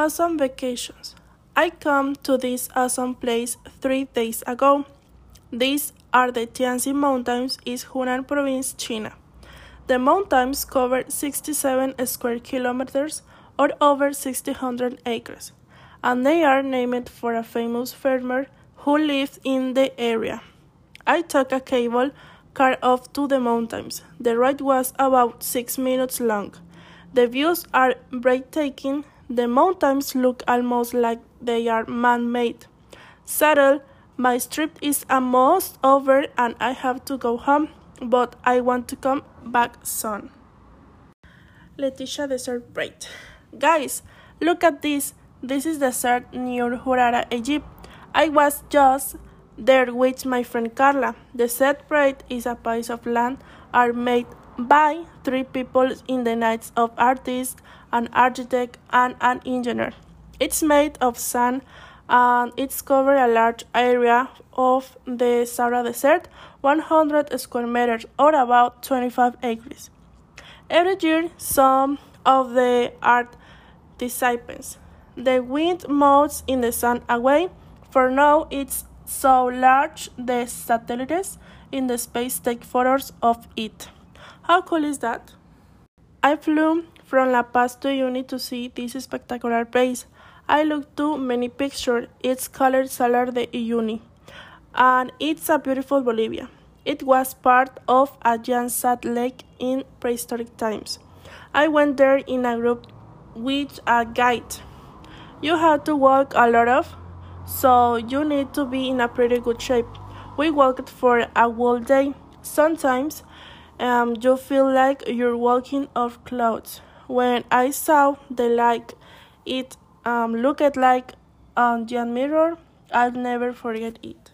Awesome vacations. I come to this awesome place three days ago. These are the Tianzi Mountains in Hunan Province, China. The mountains cover 67 square kilometers or over 1600 acres, and they are named for a famous farmer who lived in the area. I took a cable car up to the mountains. The ride was about six minutes long. The views are breathtaking the mountains look almost like they are man made. Settle, my trip is almost over and I have to go home, but I want to come back soon. Leticia Desert Breath. Guys, look at this. This is the desert near Hurghada, Egypt. I was just there with my friend Carla. The set braid is a piece of land are made by three people in the nights of artists, an architect, and an engineer. It's made of sand and it's covered a large area of the Sahara Desert, 100 square meters or about 25 acres. Every year, some of the art disappears. The wind moves in the sun away. For now, it's so large the satellites in the space take photos of it. How cool is that? I flew from La Paz to Uyuni to see this spectacular place. I looked to many pictures. It's called Salar de Uyuni, and it's a beautiful Bolivia. It was part of a giant lake in prehistoric times. I went there in a group with a guide. You had to walk a lot of, so you need to be in a pretty good shape. We walked for a whole day. Sometimes um, you feel like you're walking off clouds. When I saw the like it um, looked like a giant mirror, I'll never forget it.